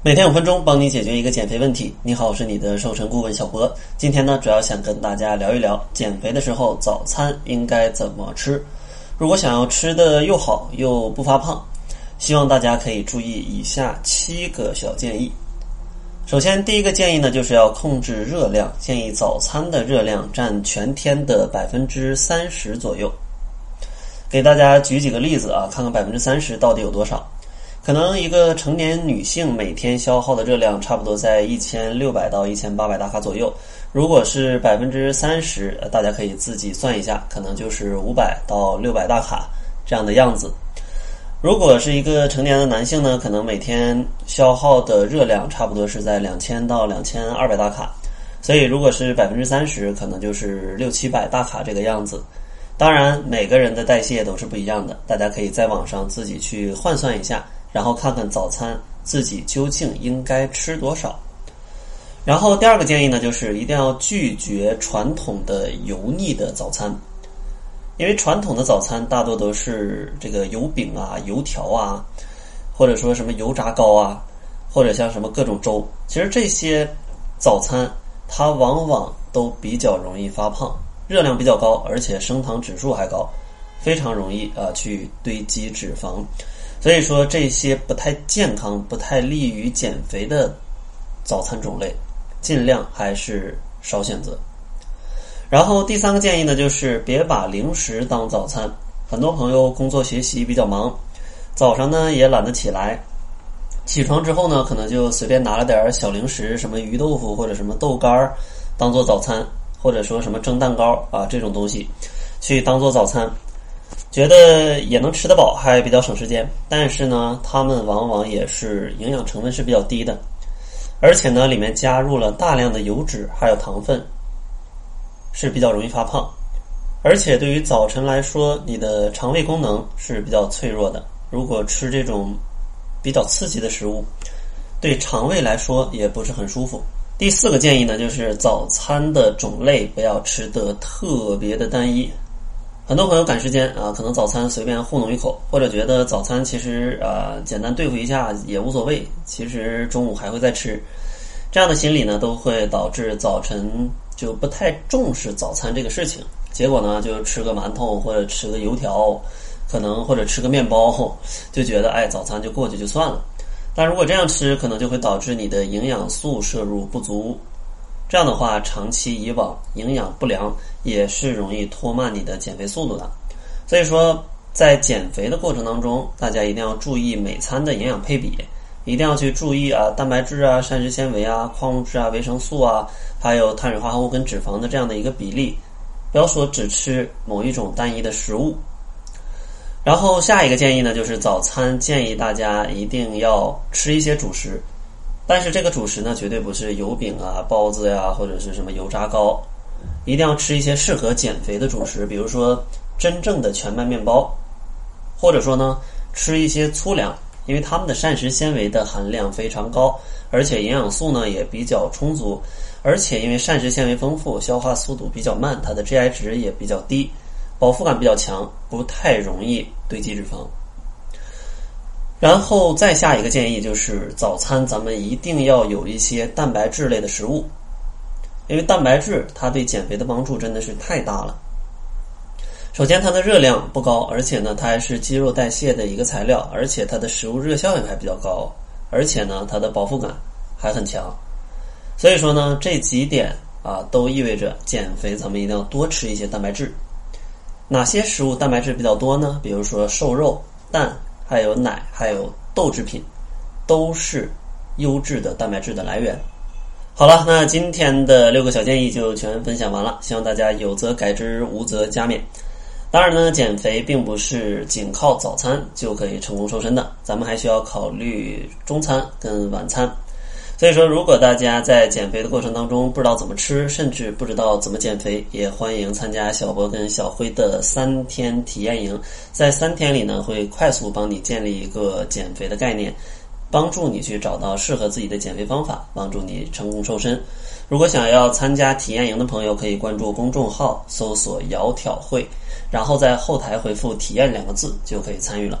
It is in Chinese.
每天五分钟，帮你解决一个减肥问题。你好，我是你的瘦身顾问小博。今天呢，主要想跟大家聊一聊减肥的时候早餐应该怎么吃。如果想要吃的又好又不发胖，希望大家可以注意以下七个小建议。首先，第一个建议呢，就是要控制热量，建议早餐的热量占全天的百分之三十左右。给大家举几个例子啊，看看百分之三十到底有多少。可能一个成年女性每天消耗的热量差不多在一千六百到一千八百大卡左右。如果是百分之三十，大家可以自己算一下，可能就是五百到六百大卡这样的样子。如果是一个成年的男性呢，可能每天消耗的热量差不多是在两千到两千二百大卡。所以如果是百分之三十，可能就是六七百大卡这个样子。当然，每个人的代谢都是不一样的，大家可以在网上自己去换算一下。然后看看早餐自己究竟应该吃多少。然后第二个建议呢，就是一定要拒绝传统的油腻的早餐，因为传统的早餐大多都是这个油饼啊、油条啊，或者说什么油炸糕啊，或者像什么各种粥。其实这些早餐它往往都比较容易发胖，热量比较高，而且升糖指数还高，非常容易啊去堆积脂肪。所以说，这些不太健康、不太利于减肥的早餐种类，尽量还是少选择。然后第三个建议呢，就是别把零食当早餐。很多朋友工作学习比较忙，早上呢也懒得起来，起床之后呢，可能就随便拿了点小零食，什么鱼豆腐或者什么豆干儿，当做早餐，或者说什么蒸蛋糕啊这种东西，去当做早餐。觉得也能吃得饱，还比较省时间，但是呢，它们往往也是营养成分是比较低的，而且呢，里面加入了大量的油脂还有糖分，是比较容易发胖。而且对于早晨来说，你的肠胃功能是比较脆弱的，如果吃这种比较刺激的食物，对肠胃来说也不是很舒服。第四个建议呢，就是早餐的种类不要吃的特别的单一。很多朋友赶时间啊，可能早餐随便糊弄一口，或者觉得早餐其实啊简单对付一下也无所谓，其实中午还会再吃，这样的心理呢，都会导致早晨就不太重视早餐这个事情，结果呢就吃个馒头或者吃个油条，可能或者吃个面包，就觉得哎早餐就过去就算了，但如果这样吃，可能就会导致你的营养素摄入不足。这样的话，长期以往营养不良也是容易拖慢你的减肥速度的。所以说，在减肥的过程当中，大家一定要注意每餐的营养配比，一定要去注意啊，蛋白质啊、膳食纤维啊、矿物质啊、维生素啊，还有碳水化合物跟脂肪的这样的一个比例，不要说只吃某一种单一的食物。然后下一个建议呢，就是早餐建议大家一定要吃一些主食。但是这个主食呢，绝对不是油饼啊、包子呀，或者是什么油炸糕，一定要吃一些适合减肥的主食，比如说真正的全麦面包，或者说呢，吃一些粗粮，因为它们的膳食纤维的含量非常高，而且营养素呢也比较充足，而且因为膳食纤维丰富，消化速度比较慢，它的 GI 值也比较低，饱腹感比较强，不太容易堆积脂肪。然后再下一个建议就是早餐咱们一定要有一些蛋白质类的食物，因为蛋白质它对减肥的帮助真的是太大了。首先它的热量不高，而且呢它还是肌肉代谢的一个材料，而且它的食物热效应还比较高，而且呢它的饱腹感还很强。所以说呢这几点啊都意味着减肥咱们一定要多吃一些蛋白质。哪些食物蛋白质比较多呢？比如说瘦肉、蛋。还有奶，还有豆制品，都是优质的蛋白质的来源。好了，那今天的六个小建议就全分享完了，希望大家有则改之，无则加勉。当然呢，减肥并不是仅靠早餐就可以成功瘦身的，咱们还需要考虑中餐跟晚餐。所以说，如果大家在减肥的过程当中不知道怎么吃，甚至不知道怎么减肥，也欢迎参加小博跟小辉的三天体验营。在三天里呢，会快速帮你建立一个减肥的概念，帮助你去找到适合自己的减肥方法，帮助你成功瘦身。如果想要参加体验营的朋友，可以关注公众号，搜索“窈窕会”，然后在后台回复“体验”两个字，就可以参与了。